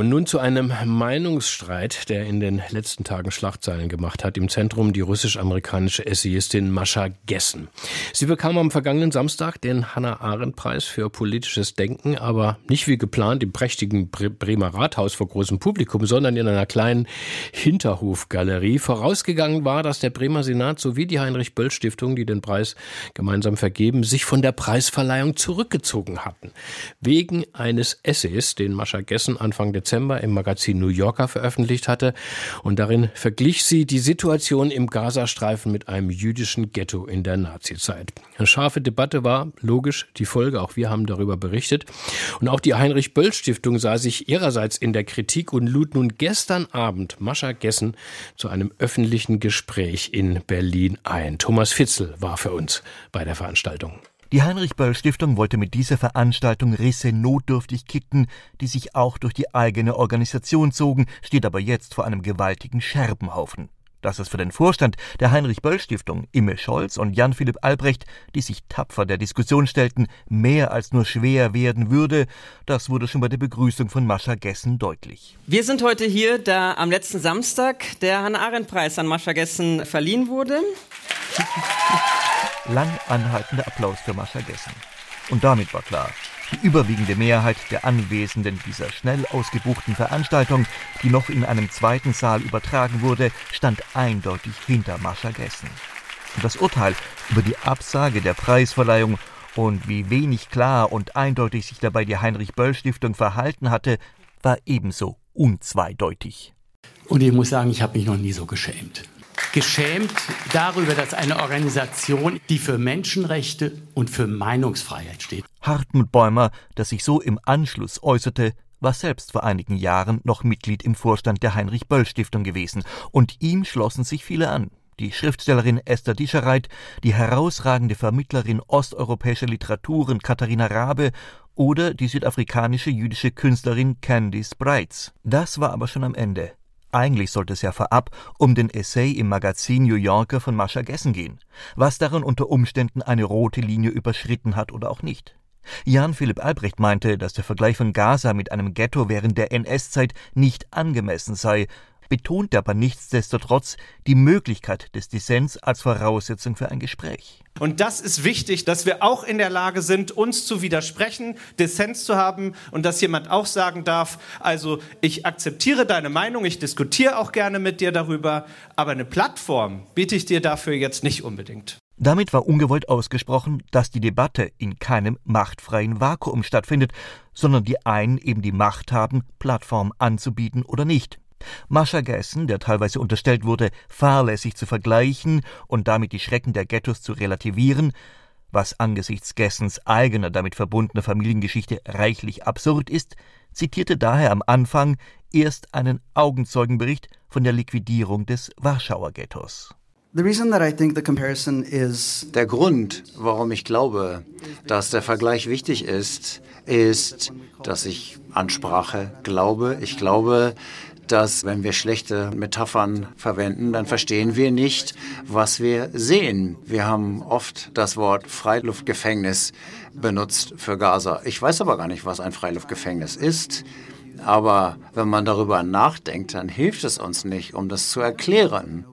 und nun zu einem Meinungsstreit, der in den letzten Tagen Schlagzeilen gemacht hat. Im Zentrum die russisch-amerikanische Essayistin Mascha Gessen. Sie bekam am vergangenen Samstag den Hannah-Arendt-Preis für politisches Denken, aber nicht wie geplant im prächtigen Bremer Rathaus vor großem Publikum, sondern in einer kleinen Hinterhofgalerie. Vorausgegangen war, dass der Bremer Senat sowie die Heinrich-Böll-Stiftung, die den Preis gemeinsam vergeben, sich von der Preisverleihung zurückgezogen hatten. Wegen eines Essays, den Mascha Gessen Anfang Dezember im Magazin New Yorker veröffentlicht hatte. Und darin verglich sie die Situation im Gazastreifen mit einem jüdischen Ghetto in der Nazizeit. Eine scharfe Debatte war logisch die Folge, auch wir haben darüber berichtet. Und auch die Heinrich-Böll-Stiftung sah sich ihrerseits in der Kritik und lud nun gestern Abend Mascha Gessen zu einem öffentlichen Gespräch in Berlin ein. Thomas Fitzel war für uns bei der Veranstaltung. Die Heinrich-Böll-Stiftung wollte mit dieser Veranstaltung Risse notdürftig kitten, die sich auch durch die eigene Organisation zogen, steht aber jetzt vor einem gewaltigen Scherbenhaufen. Dass es für den Vorstand der Heinrich-Böll-Stiftung, Imme Scholz und Jan-Philipp Albrecht, die sich tapfer der Diskussion stellten, mehr als nur schwer werden würde, das wurde schon bei der Begrüßung von Mascha Gessen deutlich. Wir sind heute hier, da am letzten Samstag der Hannah-Arendt-Preis an Mascha Gessen verliehen wurde. Lang anhaltender Applaus für Mascha Gessen. Und damit war klar, die überwiegende Mehrheit der Anwesenden dieser schnell ausgebuchten Veranstaltung, die noch in einem zweiten Saal übertragen wurde, stand eindeutig hinter Mascha Gessen. Und das Urteil über die Absage der Preisverleihung und wie wenig klar und eindeutig sich dabei die Heinrich-Böll-Stiftung verhalten hatte, war ebenso unzweideutig. Und ich muss sagen, ich habe mich noch nie so geschämt geschämt darüber, dass eine Organisation, die für Menschenrechte und für Meinungsfreiheit steht. Hartmut Bäumer, der sich so im Anschluss äußerte, war selbst vor einigen Jahren noch Mitglied im Vorstand der Heinrich-Böll-Stiftung gewesen, und ihm schlossen sich viele an. Die Schriftstellerin Esther Dischereit, die herausragende Vermittlerin osteuropäischer Literaturen Katharina Rabe oder die südafrikanische jüdische Künstlerin Candice Breitz. Das war aber schon am Ende. Eigentlich sollte es ja vorab um den Essay im Magazin New Yorker von Mascha Gessen gehen, was darin unter Umständen eine rote Linie überschritten hat oder auch nicht. Jan Philipp Albrecht meinte, dass der Vergleich von Gaza mit einem Ghetto während der NS-Zeit nicht angemessen sei, betont aber nichtsdestotrotz die Möglichkeit des Dissens als Voraussetzung für ein Gespräch. Und das ist wichtig, dass wir auch in der Lage sind, uns zu widersprechen, Dissens zu haben und dass jemand auch sagen darf, also ich akzeptiere deine Meinung, ich diskutiere auch gerne mit dir darüber, aber eine Plattform biete ich dir dafür jetzt nicht unbedingt. Damit war ungewollt ausgesprochen, dass die Debatte in keinem machtfreien Vakuum stattfindet, sondern die einen eben die Macht haben, Plattform anzubieten oder nicht. Mascha Gessen, der teilweise unterstellt wurde, fahrlässig zu vergleichen und damit die Schrecken der Ghettos zu relativieren, was angesichts Gessens eigener damit verbundener Familiengeschichte reichlich absurd ist, zitierte daher am Anfang erst einen Augenzeugenbericht von der Liquidierung des Warschauer Ghettos. Der Grund, warum ich glaube, dass der Vergleich wichtig ist, ist, dass ich an Sprache glaube. Ich glaube, dass wenn wir schlechte Metaphern verwenden, dann verstehen wir nicht, was wir sehen. Wir haben oft das Wort Freiluftgefängnis benutzt für Gaza. Ich weiß aber gar nicht, was ein Freiluftgefängnis ist. Aber wenn man darüber nachdenkt, dann hilft es uns nicht, um das zu erklären.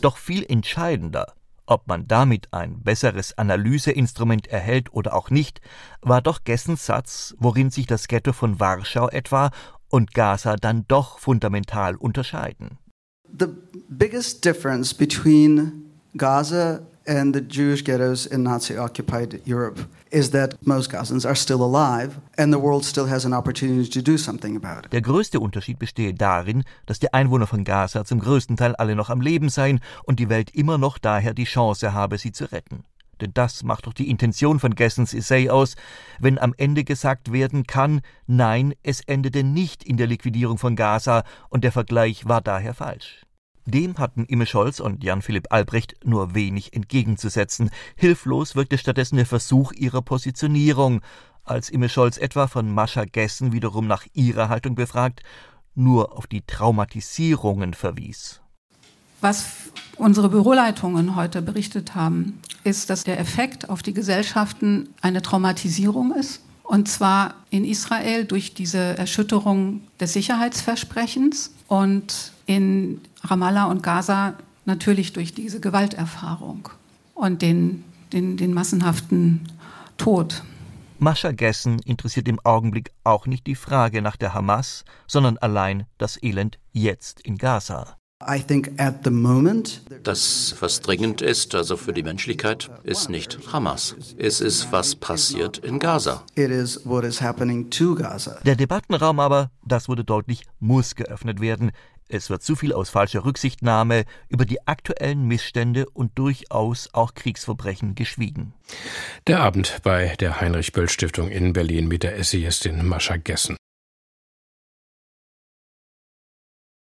Doch viel entscheidender ob man damit ein besseres Analyseinstrument erhält oder auch nicht, war doch Gessens Satz, worin sich das Ghetto von Warschau etwa und Gaza dann doch fundamental unterscheiden. The biggest difference between Gaza and the Jewish ghettos in Nazi occupied Europe is that most Gazans are still alive and the world still has an opportunity to do something about it. Der größte Unterschied bestehe darin, dass die Einwohner von Gaza zum größten Teil alle noch am Leben seien und die Welt immer noch daher die Chance habe, sie zu retten. Denn das macht doch die Intention von Gessens Essay aus, wenn am Ende gesagt werden kann, nein, es endete nicht in der Liquidierung von Gaza und der Vergleich war daher falsch. Dem hatten Imme Scholz und Jan-Philipp Albrecht nur wenig entgegenzusetzen. Hilflos wirkte stattdessen der Versuch ihrer Positionierung, als Imme Scholz etwa von Mascha Gessen wiederum nach ihrer Haltung befragt, nur auf die Traumatisierungen verwies. Was unsere Büroleitungen heute berichtet haben, ist, dass der Effekt auf die Gesellschaften eine Traumatisierung ist. Und zwar in Israel durch diese Erschütterung des Sicherheitsversprechens und in Ramallah und Gaza natürlich durch diese Gewalterfahrung und den, den, den massenhaften Tod. Mascha Gessen interessiert im Augenblick auch nicht die Frage nach der Hamas, sondern allein das Elend jetzt in Gaza. Das, was dringend ist, also für die Menschlichkeit, ist nicht Hamas. Es ist, was passiert in Gaza. Der Debattenraum aber, das wurde deutlich, muss geöffnet werden. Es wird zu viel aus falscher Rücksichtnahme über die aktuellen Missstände und durchaus auch Kriegsverbrechen geschwiegen. Der Abend bei der Heinrich Böll Stiftung in Berlin mit der Essayistin Mascha Gessen.